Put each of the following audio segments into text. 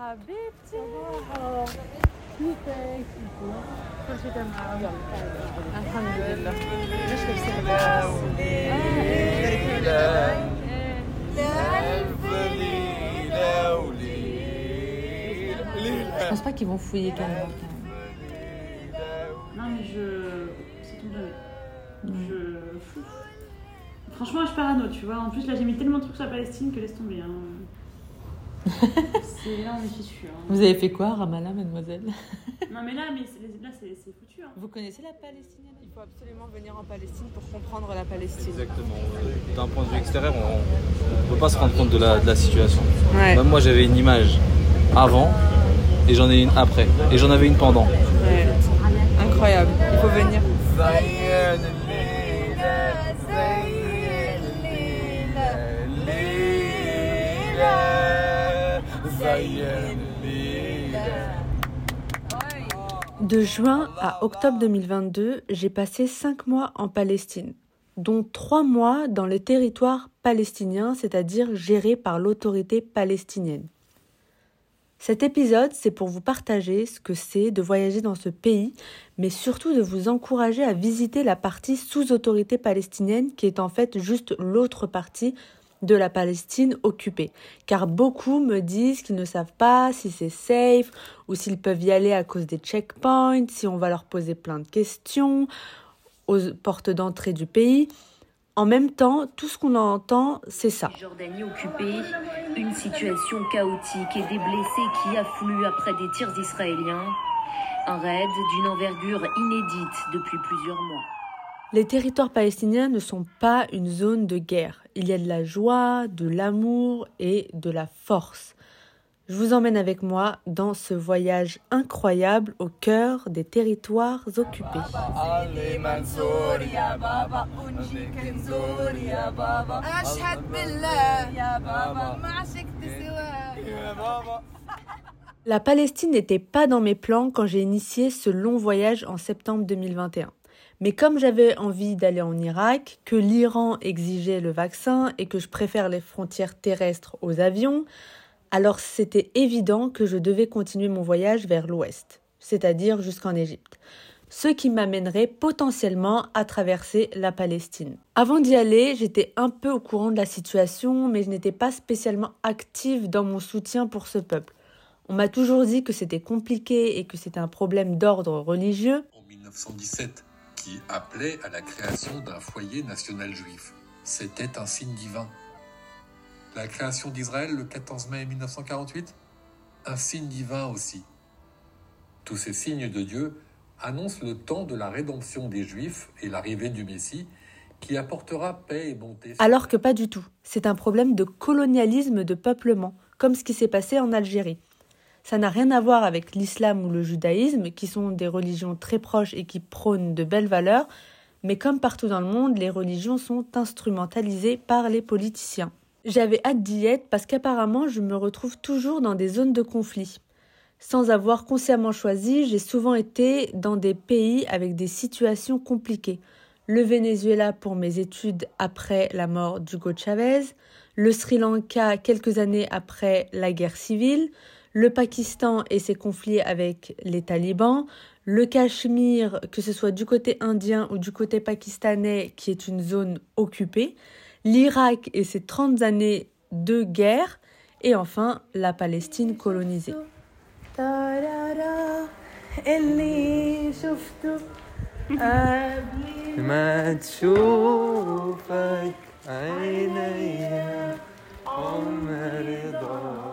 حبيبتي كيفك؟ كل شيء تمام الحمد لله ليش Je pense pas qu'ils vont fouiller carrément. Non, mais je. C'est tout jamais. Je. Fou. Franchement, je parano, tu vois. En plus, là, j'ai mis tellement de trucs sur la Palestine que laisse tomber. Hein. c'est là, on est fichu. Hein. Vous avez fait quoi à Ramallah, mademoiselle? Non, mais là, mais c'est- là c'est c'est foutu. Hein. Vous connaissez la Palestine? Il faut absolument venir en Palestine pour comprendre la Palestine. Exactement. D'un point de vue extérieur, on ne peut pas se rendre compte de la, de la situation. Ouais. Même moi, j'avais une image avant et j'en ai une après. Et j'en avais une pendant. Ouais. Incroyable. Il faut venir. De juin à octobre 2022, j'ai passé 5 mois en Palestine, dont 3 mois dans les territoires palestiniens, c'est-à-dire gérés par l'autorité palestinienne. Cet épisode, c'est pour vous partager ce que c'est de voyager dans ce pays, mais surtout de vous encourager à visiter la partie sous autorité palestinienne, qui est en fait juste l'autre partie de la Palestine occupée. Car beaucoup me disent qu'ils ne savent pas si c'est safe ou s'ils peuvent y aller à cause des checkpoints, si on va leur poser plein de questions aux portes d'entrée du pays. En même temps, tout ce qu'on entend, c'est ça. Une situation chaotique et des blessés qui affluent après des tirs israéliens. Un raid d'une envergure inédite depuis plusieurs mois. Les territoires palestiniens ne sont pas une zone de guerre. Il y a de la joie, de l'amour et de la force. Je vous emmène avec moi dans ce voyage incroyable au cœur des territoires occupés. La Palestine n'était pas dans mes plans quand j'ai initié ce long voyage en septembre 2021. Mais comme j'avais envie d'aller en Irak, que l'Iran exigeait le vaccin et que je préfère les frontières terrestres aux avions, alors c'était évident que je devais continuer mon voyage vers l'ouest, c'est-à-dire jusqu'en Égypte. Ce qui m'amènerait potentiellement à traverser la Palestine. Avant d'y aller, j'étais un peu au courant de la situation, mais je n'étais pas spécialement active dans mon soutien pour ce peuple. On m'a toujours dit que c'était compliqué et que c'était un problème d'ordre religieux, en 1917 qui appelait à la création d'un foyer national juif. C'était un signe divin. La création d'Israël le 14 mai 1948 Un signe divin aussi. Tous ces signes de Dieu annoncent le temps de la rédemption des Juifs et l'arrivée du Messie qui apportera paix et bonté. alors que pas du tout. C'est un problème de colonialisme de peuplement, comme ce qui s'est passé en Algérie. Ça n'a rien à voir avec l'islam ou le judaïsme, qui sont des religions très proches et qui prônent de belles valeurs, mais comme partout dans le monde, les religions sont instrumentalisées par les politiciens. J'avais hâte d'y être parce qu'apparemment je me retrouve toujours dans des zones de conflit. Sans avoir consciemment choisi, j'ai souvent été dans des pays avec des situations compliquées. Le Venezuela pour mes études après la mort d'Hugo Chavez, le Sri Lanka quelques années après la guerre civile, le Pakistan et ses conflits avec les talibans, le Cachemire, que ce soit du côté indien ou du côté pakistanais, qui est une zone occupée, l'Irak et ses 30 années de guerre, et enfin la Palestine colonisée.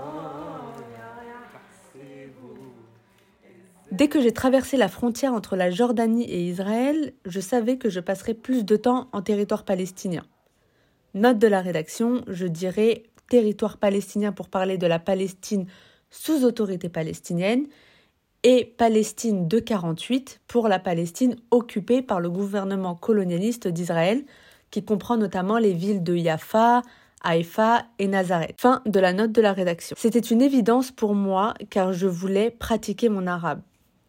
Dès que j'ai traversé la frontière entre la Jordanie et Israël, je savais que je passerais plus de temps en territoire palestinien. Note de la rédaction, je dirais territoire palestinien pour parler de la Palestine sous autorité palestinienne et Palestine de 48 pour la Palestine occupée par le gouvernement colonialiste d'Israël, qui comprend notamment les villes de Jaffa, Haïfa et Nazareth. Fin de la note de la rédaction. C'était une évidence pour moi car je voulais pratiquer mon arabe,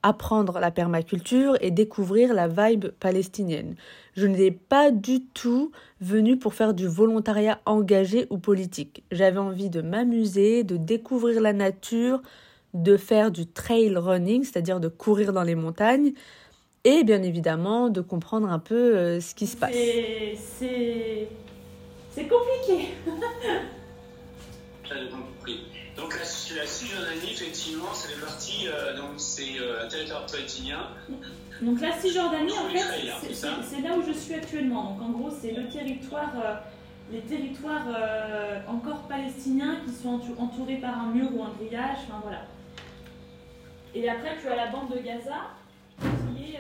apprendre la permaculture et découvrir la vibe palestinienne. Je n'étais pas du tout venue pour faire du volontariat engagé ou politique. J'avais envie de m'amuser, de découvrir la nature, de faire du trail running, c'est-à-dire de courir dans les montagnes, et bien évidemment de comprendre un peu euh, ce qui se passe. C'est- compliqué. Compris. Donc la, la Cisjordanie, effectivement, ça fait partie, euh, donc c'est euh, un territoire palestinien. Donc la Cisjordanie, en fait, c'est- là où je suis actuellement. Donc en gros, c'est le territoire, euh, les territoires encore palestiniens qui sont entou- entourés par un mur ou un grillage. Enfin voilà. Et après, tu as la bande de Gaza qui est.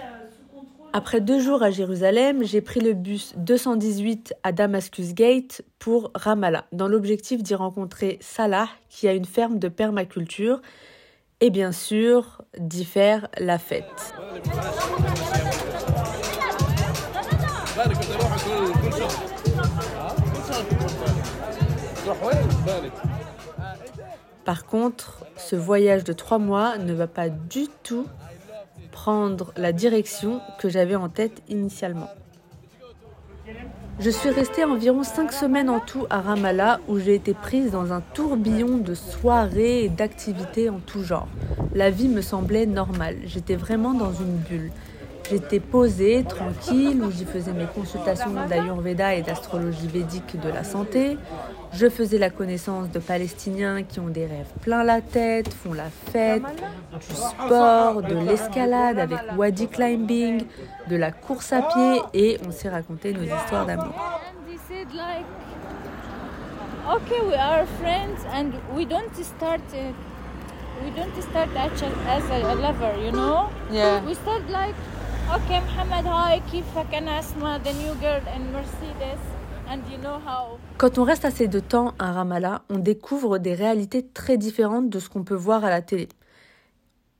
Après deux jours à Jérusalem, j'ai pris le bus 218 à Damascus Gate pour Ramallah, dans l'objectif d'y rencontrer Salah, qui a une ferme de permaculture, et bien sûr d'y faire la fête. Par contre, ce voyage de trois mois ne va pas du tout prendre la direction que j'avais en tête initialement. Je suis restée environ cinq semaines en tout à Ramallah où j'ai été prise dans un tourbillon de soirées et d'activités en tout genre. La vie me semblait normale, j'étais vraiment dans une bulle. J'étais posée, tranquille, où j'y faisais mes consultations d'Ayurveda et d'astrologie védique de la santé. Je faisais la connaissance de Palestiniens qui ont des rêves plein la tête, font la fête, du sport, de l'escalade avec wadi climbing, de la course à pied et on s'est raconté nos histoires d'amour. And he said like, okay, we are friends, and we don't start. Uh, we don't start actually as a, a lover, you know? Yeah. We start like, okay, Muhammad, hi, كيفك أنا أسماء, the new girl in Mercedes, and you know how. Quand on reste assez de temps à Ramallah, on découvre des réalités très différentes de ce qu'on peut voir à la télé.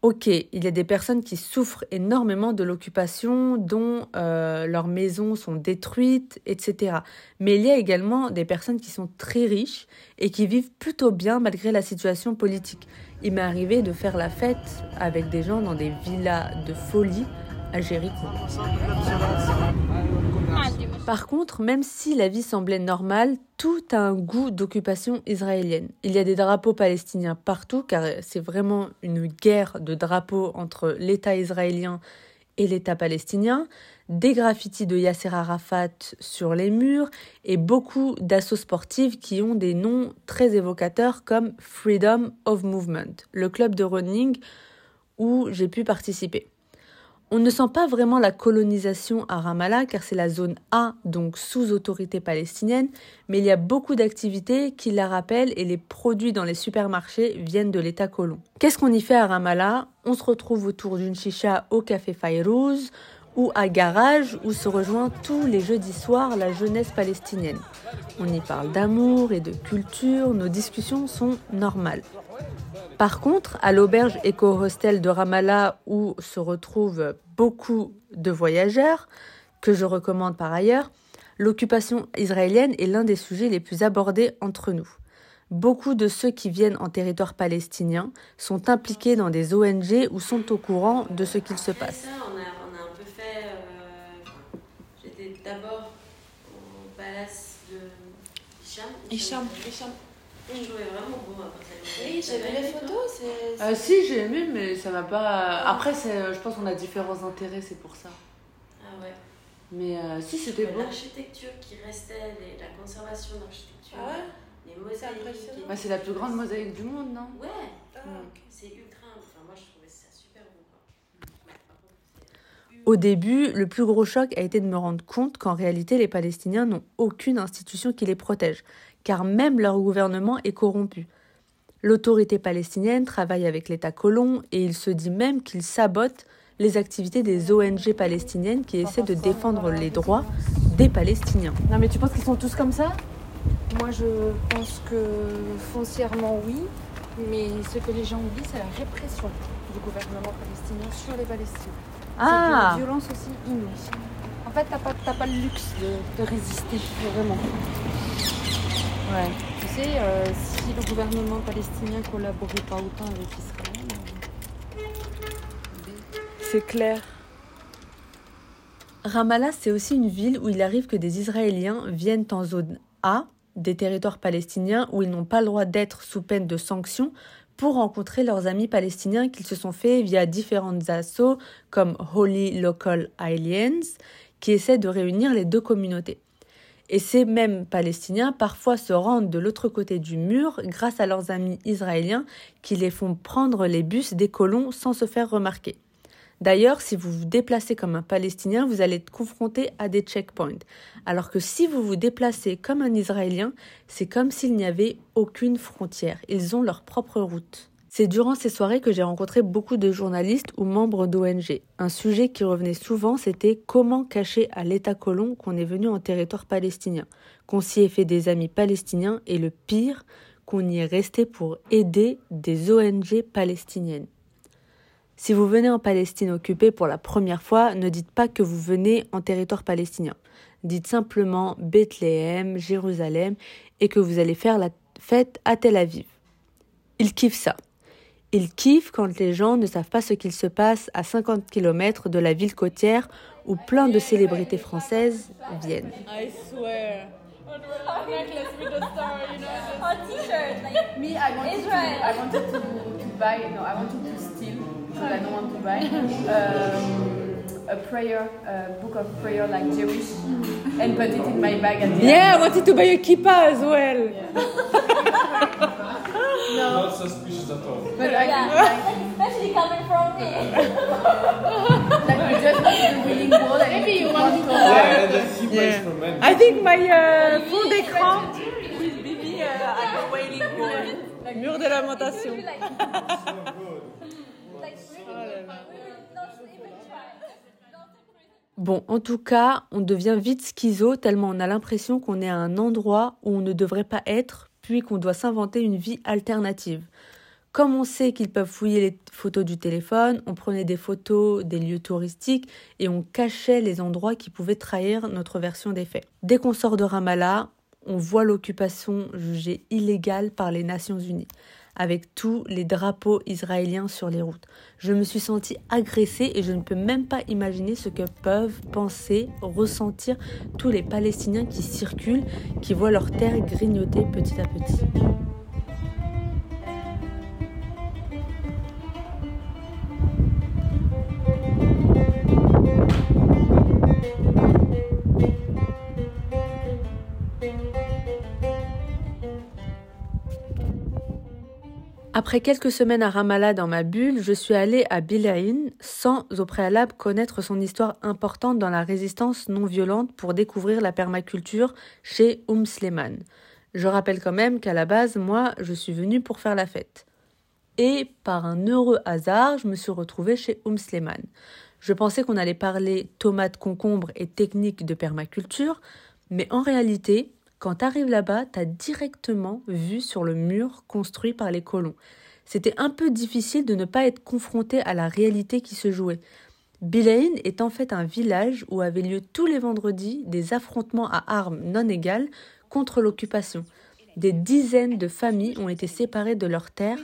Ok, il y a des personnes qui souffrent énormément de l'occupation, dont euh, leurs maisons sont détruites, etc. Mais il y a également des personnes qui sont très riches et qui vivent plutôt bien malgré la situation politique. Il m'est arrivé de faire la fête avec des gens dans des villas de folie Jéricho. Par contre, même si la vie semblait normale, tout a un goût d'occupation israélienne. Il y a des drapeaux palestiniens partout, car c'est vraiment une guerre de drapeaux entre l'État israélien et l'État palestinien, des graffitis de Yasser Arafat sur les murs et beaucoup d'assauts sportives qui ont des noms très évocateurs comme Freedom of Movement, le club de running où j'ai pu participer. On ne sent pas vraiment la colonisation à Ramallah car c'est la zone A, donc sous autorité palestinienne, mais il y a beaucoup d'activités qui la rappellent et les produits dans les supermarchés viennent de l'État colon. Qu'est-ce qu'on y fait à Ramallah? On se retrouve autour d'une chicha au café Fayrouz ou à Garage où se rejoint tous les jeudis soirs la jeunesse palestinienne. On y parle d'amour et de culture, nos discussions sont normales. Par contre, à l'auberge éco-hostel de Ramallah, où se retrouvent beaucoup de voyageurs, que je recommande par ailleurs, l'occupation israélienne est l'un des sujets les plus abordés entre nous. Beaucoup de ceux qui viennent en territoire palestinien sont impliqués dans des ONG ou sont au courant de ce qu'il se passe. Ça, on a, on a un peu fait. euh, J'étais d'abord au palace de Hicham. Hicham, Hicham. Je trouvais vraiment beau après ça. Oui, j'ai vu les photos, c'est. Euh, si, j'ai aimé, mais ça m'a pas. Après, c'est- je pense qu'on a différents intérêts, c'est pour ça. Ah ouais. Mais euh, si, c'était beau. L'architecture qui restait, les- la conservation de l'architecture, Ah ouais les mosaïques. Ouais, c'est la plus grande mosaïque du monde, non? Ouais, Ah, c'est ultra. Enfin, moi, je trouvais ça super beau. Quoi. Au début, le plus gros choc a été de me rendre compte qu'en réalité, les Palestiniens n'ont aucune institution qui les protège, car même leur gouvernement est corrompu. L'autorité palestinienne travaille avec l'État colon et il se dit même qu'il sabote les activités des ONG palestiniennes qui essaient de défendre les droits des Palestiniens. Non mais tu penses qu'ils sont tous comme ça? Moi, je pense que foncièrement, oui. Mais ce que les gens oublient, c'est la répression du gouvernement palestinien sur les Palestiniens. Ah C'est une violence aussi inouïe. En fait, t'as pas, t'as pas le luxe de, de résister, vraiment. Ouais. Tu sais, euh, si le gouvernement palestinien collaborait pas autant avec Israël, euh, C'est clair. Ramallah, c'est aussi une ville où il arrive que des Israéliens viennent en zone A, des territoires palestiniens où ils n'ont pas le droit d'être sous peine de sanctions pour rencontrer leurs amis palestiniens qu'ils se sont faits via différentes assos comme Holy Local Aliens, qui essaient de réunir les deux communautés. Et ces mêmes Palestiniens parfois se rendent de l'autre côté du mur grâce à leurs amis israéliens qui les font prendre les bus des colons sans se faire remarquer. D'ailleurs, si vous vous déplacez comme un Palestinien, vous allez être confronté à des checkpoints. Alors que si vous vous déplacez comme un Israélien, c'est comme s'il n'y avait aucune frontière. Ils ont leur propre route. C'est durant ces soirées que j'ai rencontré beaucoup de journalistes ou membres d'ONG. Un sujet qui revenait souvent, c'était comment cacher à l'État colon qu'on est venu en territoire palestinien, qu'on s'y ait fait des amis palestiniens et le pire, qu'on y est resté pour aider des ONG palestiniennes. Si vous venez en Palestine occupée pour la première fois, ne dites pas que vous venez en territoire palestinien. Dites simplement Bethléem, Jérusalem et que vous allez faire la fête à Tel Aviv. Ils kiffent ça. Ils kiffent quand les gens ne savent pas ce qu'il se passe à 50 km de la ville côtière où plein de célébrités françaises viennent. I swear. a prayer, a book of prayer like Jewish, and put it in my bag at the Yeah, I wanted to buy a kippah as well. Not suspicious at all. But I Yeah. especially coming from me. like, like we just went to the winning wall and Maybe you want to color. Yeah, and the keeper Yeah. men. I think my uh, fond d'écran, With Bibi uh, at the wailing board. mur de lamentation. Like, like, really, will. Bon, en tout cas, on devient vite schizo tellement on a l'impression qu'on est à un endroit où on ne devrait pas être, qu'on doit s'inventer une vie alternative. Comme on sait qu'ils peuvent fouiller les photos du téléphone, on prenait des photos des lieux touristiques et on cachait les endroits qui pouvaient trahir notre version des faits. Dès qu'on sort de Ramallah, on voit l'occupation jugée illégale par les Nations Unies, avec tous les drapeaux israéliens sur les routes. Je me suis sentie agressée et je ne peux même pas imaginer ce que peuvent penser, ressentir tous les Palestiniens qui circulent, qui voient leur terre grignoter petit à petit. Après quelques semaines à Ramallah dans ma bulle, je suis allée à Bilaïn sans au préalable connaître son histoire importante dans la résistance non violente pour découvrir la permaculture chez Oum Sleman. Je rappelle quand même qu'à la base, moi, je suis venue pour faire la fête. Et par un heureux hasard, je me suis retrouvée chez Oum Sleman. Je pensais qu'on allait parler tomates, concombres et techniques de permaculture, mais en réalité, quand t'arrives là-bas, t'as directement vu sur le mur construit par les colons. C'était un peu difficile de ne pas être confronté à la réalité qui se jouait. Bilaïn est en fait un village où avaient lieu tous les vendredis des affrontements à armes non égales contre l'occupation. Des dizaines de familles ont été séparées de leurs terres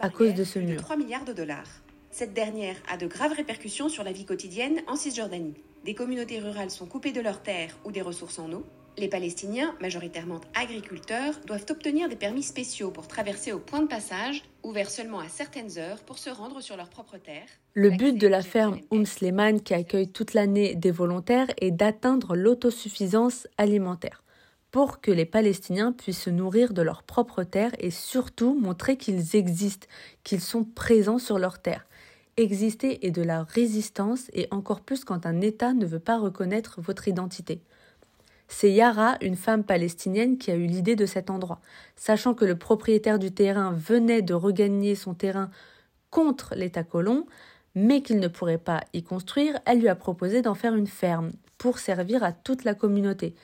à cause de ce mur. 3 milliards de dollars. Cette dernière a de graves répercussions sur la vie quotidienne en Cisjordanie. Des communautés rurales sont coupées de leurs terres ou des ressources en eau. Les Palestiniens, majoritairement agriculteurs, doivent obtenir des permis spéciaux pour traverser au point de passage, ouverts seulement à certaines heures pour se rendre sur leur propre terre. Le but de la ferme Oum Sleman, qui accueille toute l'année des volontaires, est d'atteindre l'autosuffisance alimentaire pour que les Palestiniens puissent se nourrir de leur propre terre et surtout montrer qu'ils existent, qu'ils sont présents sur leur terre. Exister est de la résistance et encore plus quand un État ne veut pas reconnaître votre identité. C'est Yara, une femme palestinienne, qui a eu l'idée de cet endroit. Sachant que le propriétaire du terrain venait de regagner son terrain contre l'État colon, mais qu'il ne pourrait pas y construire, elle lui a proposé d'en faire une ferme pour servir à toute la communauté.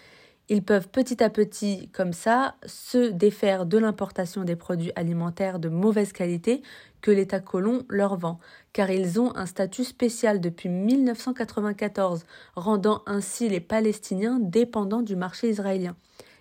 Ils peuvent petit à petit, comme ça, se défaire de l'importation des produits alimentaires de mauvaise qualité que l'État colon leur vend, car ils ont un statut spécial depuis 1994, rendant ainsi les Palestiniens dépendants du marché israélien.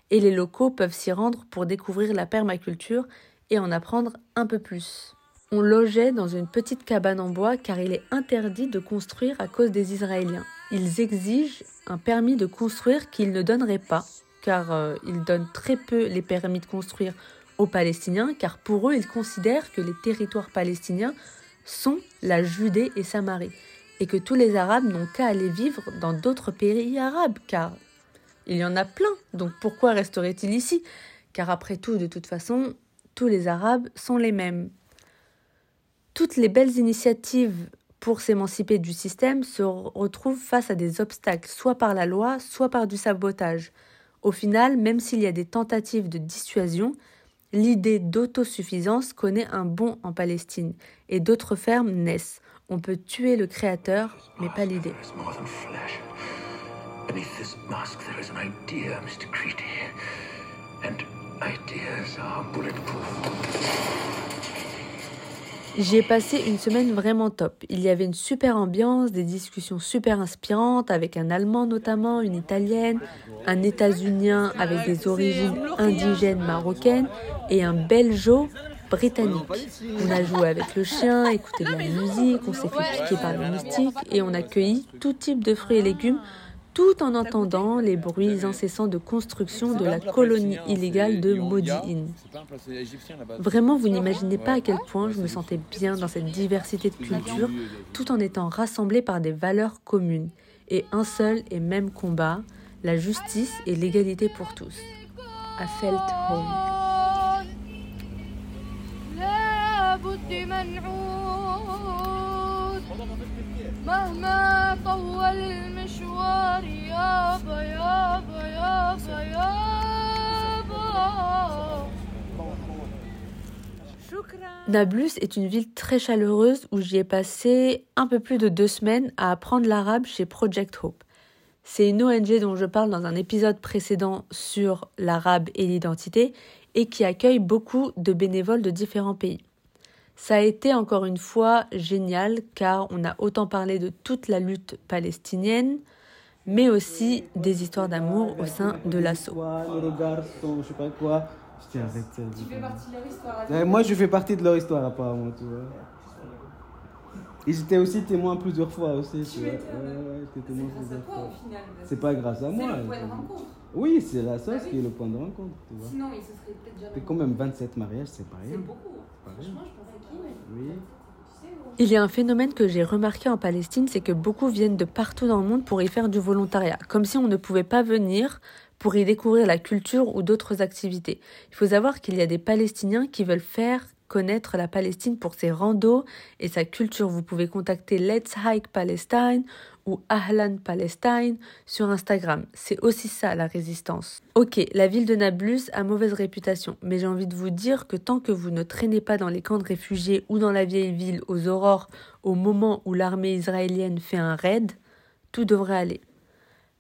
Et les locaux peuvent s'y rendre pour découvrir la permaculture et en apprendre un peu plus. On logeait dans une petite cabane en bois car il est interdit de construire à cause des Israéliens. Ils exigent un permis de construire qu'ils ne donneraient pas, car euh, ils donnent très peu les permis de construire aux Palestiniens, car pour eux, ils considèrent que les territoires palestiniens sont la Judée et Samarie, et que tous les Arabes n'ont qu'à aller vivre dans d'autres pays arabes, car il y en a plein, donc pourquoi resteraient-ils ici? Car après tout, de toute façon, tous les Arabes sont les mêmes. Toutes les belles initiatives pour s'émanciper du système se retrouvent face à des obstacles, soit par la loi, soit par du sabotage. Au final, même s'il y a des tentatives de dissuasion, l'idée d'autosuffisance connaît un bond en Palestine et d'autres fermes naissent. On peut tuer le créateur, mais pas l'idée. Beneath this mask, there is an idea, Mr. Creedy. And ideas are bulletproof. J'y ai passé une semaine vraiment top. Il y avait une super ambiance, des discussions super inspirantes avec un Allemand notamment, une Italienne, un États-Unien avec des origines indigènes marocaines et un Belgeo britannique. On a joué avec le chien, écouté de la musique, on s'est fait piquer par le moustique et on a cueilli tout type de fruits et légumes tout en entendant les bruits incessants de construction de la colonie illégale de Modi'in. Vraiment, vous n'imaginez pas à quel point je me sentais bien dans cette diversité de cultures, tout en étant rassemblés par des valeurs communes. Et un seul et même combat, la justice et l'égalité pour tous. I felt home. مهما طول المشوار يابا يابا يابا يابا Nablus est une ville très chaleureuse où j'y ai passé un peu plus de deux semaines à apprendre l'arabe chez Project Hope. C'est une ONG dont je parle dans un épisode précédent sur l'arabe et l'identité et qui accueille beaucoup de bénévoles de différents pays. Ça a été encore une fois génial car on a autant parlé de toute la lutte palestinienne, mais aussi des histoires d'amour au sein de l'assaut. Tu fais partie de leur histoire. Moi, je fais partie de leur histoire, apparemment. Tu vois. Ils étaient aussi témoins plusieurs fois aussi. Tu vois. Ouais, ouais, témoins plusieurs fois. C'est pas grâce à moi. C'est le point de rencontre. Oui, c'est la sauce qui est le point de rencontre. Tu vois. Sinon, il se serait peut-être déjà. C'est quand même 27 mariages, c'est pas rien. C'est beaucoup. Franchement, je pensais qui, mais. Oui. Il y a un phénomène que j'ai remarqué en Palestine, c'est que beaucoup viennent de partout dans le monde pour y faire du volontariat, comme si on ne pouvait pas venir pour y découvrir la culture ou d'autres activités. Il faut savoir qu'il y a des Palestiniens qui veulent faire connaître la Palestine pour ses randos et sa culture. Vous pouvez contacter Let's Hike Palestine ou Ahlan Palestine sur Instagram. C'est aussi ça la résistance. Ok, la ville de Nablus a mauvaise réputation, mais j'ai envie de vous dire que tant que vous ne traînez pas dans les camps de réfugiés ou dans la vieille ville aux aurores au moment où l'armée israélienne fait un raid, tout devrait aller.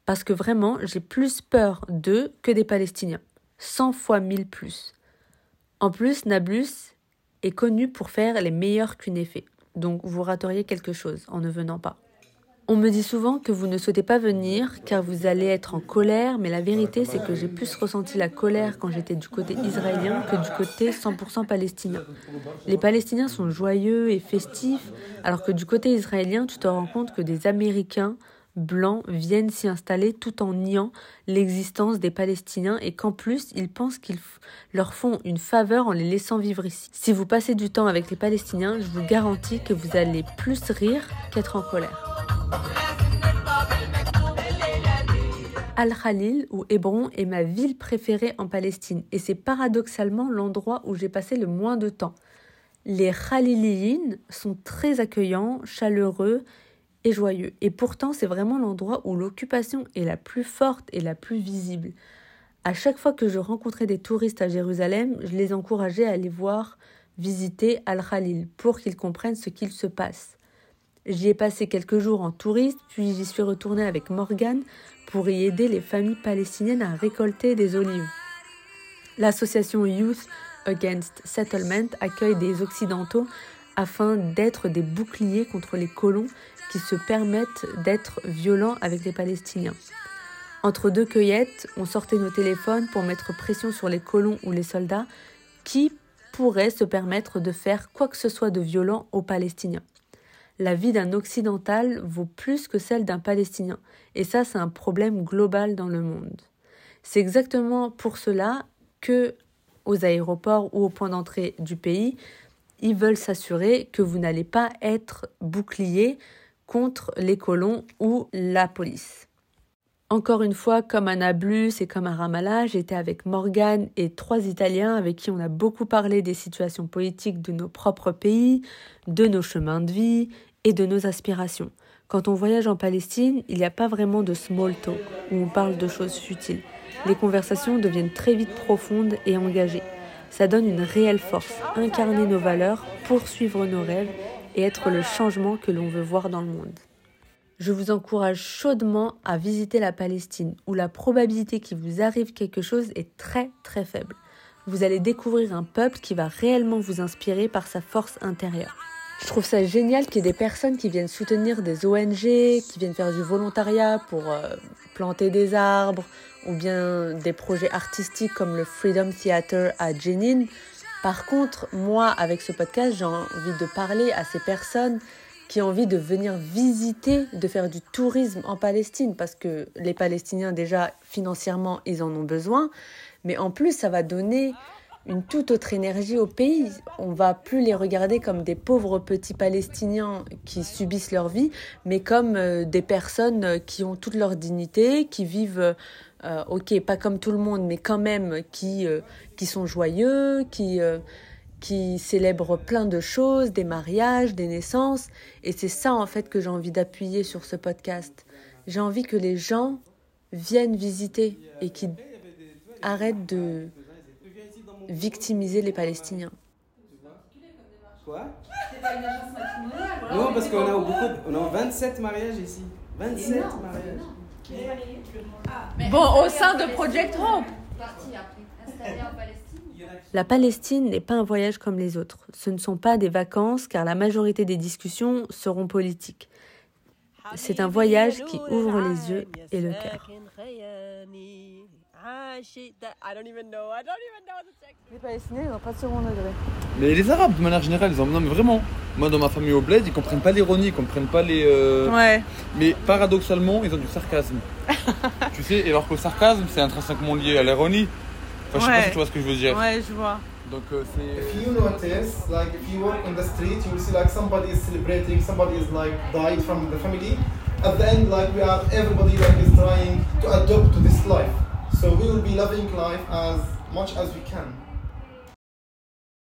Parce que vraiment, j'ai plus peur d'eux que des Palestiniens. 100 fois 1000 plus. En plus, Nablus est connu pour faire les meilleurs kuneffés. Donc vous rateriez quelque chose en ne venant pas. On me dit souvent que vous ne souhaitez pas venir car vous allez être en colère, mais la vérité c'est que j'ai plus ressenti la colère quand j'étais du côté israélien que du côté 100% palestinien. Les Palestiniens sont joyeux et festifs, alors que du côté israélien tu te rends compte que des Américains blancs viennent s'y installer tout en niant l'existence des Palestiniens et qu'en plus ils pensent qu'ils leur font une faveur en les laissant vivre ici. Si vous passez du temps avec les Palestiniens, je vous garantis que vous allez plus rire qu'être en colère. Al-Khalil ou Hébron est ma ville préférée en Palestine et c'est paradoxalement l'endroit où j'ai passé le moins de temps. Les Khaliliyin sont très accueillants, chaleureux et joyeux. Et pourtant, c'est vraiment l'endroit où l'occupation est la plus forte et la plus visible. À chaque fois que je rencontrais des touristes à Jérusalem, je les encourageais à aller voir, visiter Al-Khalil pour qu'ils comprennent ce qu'il se passe. J'y ai passé quelques jours en touriste, puis j'y suis retournée avec Morgan pour y aider les familles palestiniennes à récolter des olives. L'association Youth Against Settlement accueille des Occidentaux afin d'être des boucliers contre les colons qui se permettent d'être violents avec les Palestiniens. Entre deux cueillettes, on sortait nos téléphones pour mettre pression sur les colons ou les soldats qui pourraient se permettre de faire quoi que ce soit de violent aux Palestiniens. La vie d'un occidental vaut plus que celle d'un Palestinien, et ça c'est un problème global dans le monde. C'est exactement pour cela que aux aéroports ou aux points d'entrée du pays, ils veulent s'assurer que vous n'allez pas être bouclier contre les colons ou la police. Encore une fois, comme à Nablus et comme à Ramallah, j'étais avec Morgane et trois Italiens avec qui on a beaucoup parlé des situations politiques de nos propres pays, de nos chemins de vie et de nos aspirations. Quand on voyage en Palestine, il n'y a pas vraiment de small talk où on parle de choses futiles. Les conversations deviennent très vite profondes et engagées. Ça donne une réelle force, incarner nos valeurs, poursuivre nos rêves et être le changement que l'on veut voir dans le monde. Je vous encourage chaudement à visiter la Palestine, où la probabilité qu'il vous arrive quelque chose est très très faible. Vous allez découvrir un peuple qui va réellement vous inspirer par sa force intérieure. Je trouve ça génial qu'il y ait des personnes qui viennent soutenir des ONG, qui viennent faire du volontariat pour euh, planter des arbres, ou bien des projets artistiques comme le Freedom Theater à Jenin. Par contre, moi, avec ce podcast, j'ai envie de parler à ces personnes qui ont envie de venir visiter, de faire du tourisme en Palestine, parce que les Palestiniens, déjà, financièrement, ils en ont besoin, mais en plus, ça va donner une toute autre énergie au pays. On va plus les regarder comme des pauvres petits Palestiniens qui subissent leur vie, mais comme euh, des personnes qui ont toute leur dignité, qui vivent, euh, ok, pas comme tout le monde, mais quand même qui, euh, qui sont joyeux, qui, qui célèbrent plein de choses, des mariages, des naissances. Et c'est ça en fait que j'ai envie d'appuyer sur ce podcast. J'ai envie que les gens viennent visiter et qu'ils arrêtent de victimiser les Palestiniens. Quoi? C'est pas une agence matrimoniale. Non, parce qu'on a beaucoup, de- on a 27 mariages ici. 27 mariages. Bon, au sein de Project Hope. La Palestine n'est pas un voyage comme les autres. Ce ne sont pas des vacances car la majorité des discussions seront politiques. C'est un voyage qui ouvre les yeux et le cœur. Les Palestiniens, ils n'ont pas de second degré. Mais les Arabes, de manière générale, ils ont. Non, mais vraiment. Moi, dans ma famille au bled, ils comprennent pas l'ironie, ils comprennent pas les. euh, Ouais. Mais paradoxalement, ils ont du sarcasme. tu sais, et alors que le sarcasme, c'est intrinsèquement lié à l'ironie. Enfin, je sais pas Ouais. si tu vois ce que je veux dire. Ouais, je vois. Donc, euh, c'est. If you notice, like if you walk on the street, you will see like somebody is celebrating, somebody is like died from the family. At the end, like we are, everybody like is trying to adapt to this life. So we will be loving life as much as we can.